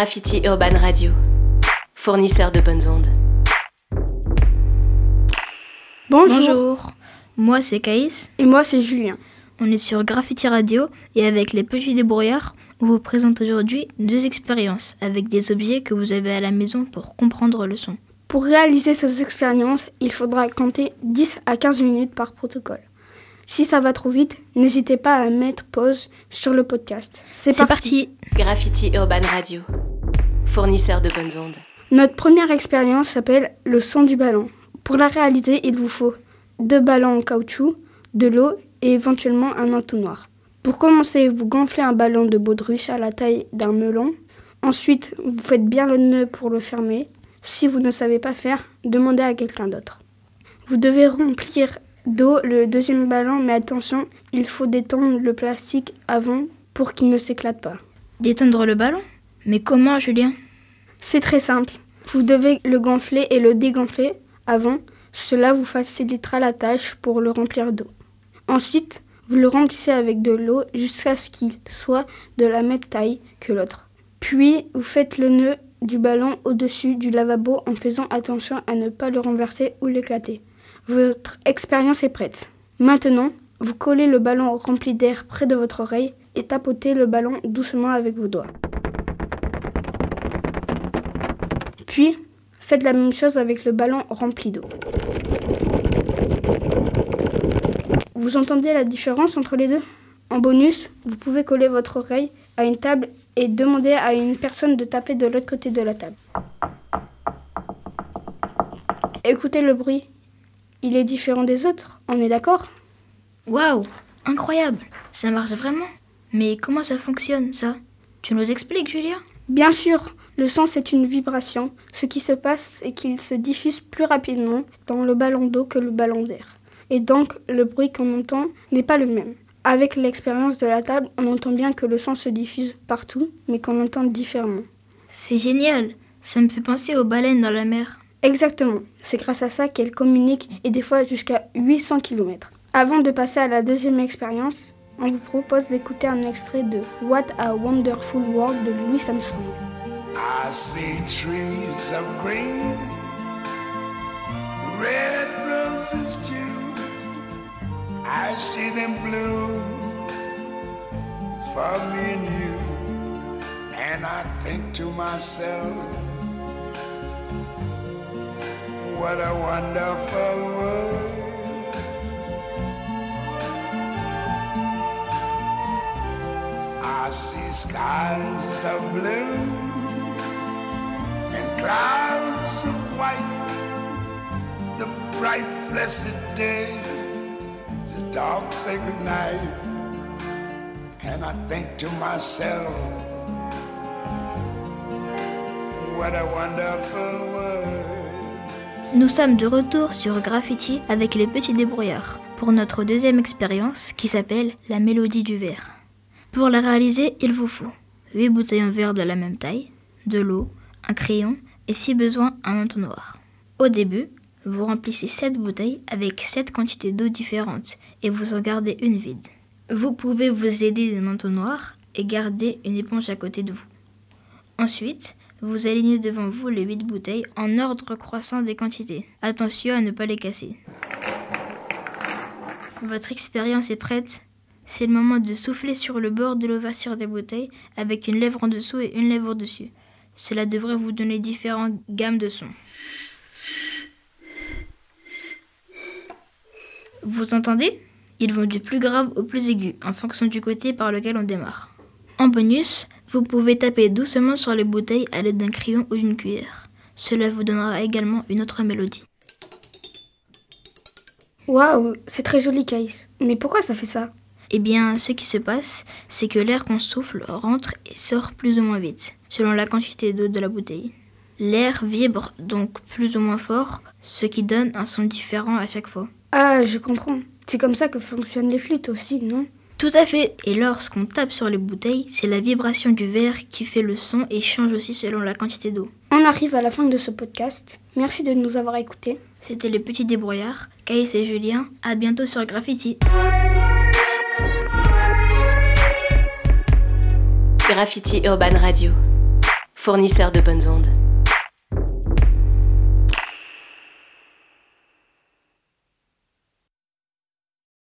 Graffiti Urban Radio, fournisseur de bonnes ondes. Bonjour. Moi c'est Caïs. Et moi c'est Julien. On est sur Graffiti Radio et avec les petits débrouillards, on vous présente aujourd'hui deux expériences avec des objets que vous avez à la maison pour comprendre le son. Pour réaliser ces expériences, il faudra compter 10 à 15 minutes par protocole. Si ça va trop vite, n'hésitez pas à mettre pause sur le podcast. C'est parti. Graffiti Urban Radio, fournisseur de bonnes ondes. Notre première expérience s'appelle le son du ballon. Pour la réaliser, il vous faut deux ballons en caoutchouc, de l'eau et éventuellement un entonnoir. Pour commencer, vous gonflez un ballon de baudruche à la taille d'un melon. Ensuite, vous faites bien le nœud pour le fermer. Si vous ne savez pas faire, demandez à quelqu'un d'autre. Vous devez remplir d'eau le deuxième ballon, mais attention, il faut détendre le plastique avant pour qu'il ne s'éclate pas. Détendre le ballon? Mais comment, Julien? C'est très simple. Vous devez le gonfler et le dégonfler avant. Cela vous facilitera la tâche pour le remplir d'eau. Ensuite, vous le remplissez avec de l'eau jusqu'à ce qu'il soit de la même taille que l'autre. Puis, vous faites le nœud du ballon au-dessus du lavabo en faisant attention à ne pas le renverser ou l'éclater. Votre expérience est prête. Maintenant, vous collez le ballon rempli d'air près de votre oreille et tapotez le ballon doucement avec vos doigts. Puis, faites la même chose avec le ballon rempli d'eau. Vous entendez la différence entre les deux? En bonus, vous pouvez coller votre oreille à une table et demander à une personne de taper de l'autre côté de la table. Écoutez le bruit. Il est différent des autres, on est d'accord? Waouh! Incroyable! Ça marche vraiment. Mais comment ça fonctionne, ça? Tu nous expliques, Julia? Bien sûr Le son, c'est une vibration. Ce qui se passe, c'est qu'il se diffuse plus rapidement dans le ballon d'eau que le ballon d'air. Et donc, le bruit qu'on entend n'est pas le même. Avec l'expérience de la table, on entend bien que le son se diffuse partout, mais qu'on entend différemment. C'est génial Ça me fait penser aux baleines dans la mer. Exactement. C'est grâce à ça qu'elles communiquent et des fois jusqu'à 800 km. Avant de passer à la deuxième expérience, on vous propose d'écouter un extrait de What a Wonderful World de Louis Armstrong. I see trees of green, red roses too. I see them bloom for me and you. And I think to myself, what a wonderful world. I see skies of blue and clouds of white, the bright, blessed day, the dark, sacred night. And I think to myself, what a wonderful world. Nous sommes de retour sur Graffiti avec les petits débrouillards pour notre deuxième expérience qui s'appelle la mélodie du verre. Pour la réaliser, il vous faut 8 bouteilles en verre de la même taille, de l'eau, un crayon et si besoin un entonnoir. Au début, vous remplissez 7 bouteilles avec 7 quantités d'eau différentes et vous en gardez une vide. Vous pouvez vous aider d'un entonnoir et garder une éponge à côté de vous. Ensuite, vous alignez devant vous les 8 bouteilles en ordre croissant des quantités. Attention à ne pas les casser. Votre expérience est prête C'est le moment de souffler sur le bord de l'ouverture des bouteilles avec une lèvre en dessous et une lèvre au-dessus. Cela devrait vous donner différentes gammes de sons. Vous entendez? Ils vont du plus grave au plus aigu en fonction du côté par lequel on démarre. En bonus, vous pouvez taper doucement sur les bouteilles à l'aide d'un crayon ou d'une cuillère. Cela vous donnera également une autre mélodie. Waouh, c'est très joli, Caïs. Mais pourquoi ça fait ça? Eh bien, ce qui se passe, c'est que l'air qu'on souffle rentre et sort plus ou moins vite, selon la quantité d'eau de la bouteille. L'air vibre donc plus ou moins fort, ce qui donne un son différent à chaque fois. Ah, je comprends. C'est comme ça que fonctionnent les flûtes aussi, non? Tout à fait. Et lorsqu'on tape sur les bouteilles, c'est la vibration du verre qui fait le son et change aussi selon la quantité d'eau. On arrive à la fin de ce podcast. Merci de nous avoir écoutés. C'était les petits débrouillards, Caïs et Julien. À bientôt sur Graffiti. Graffiti Urban Radio, fournisseur de bonnes ondes.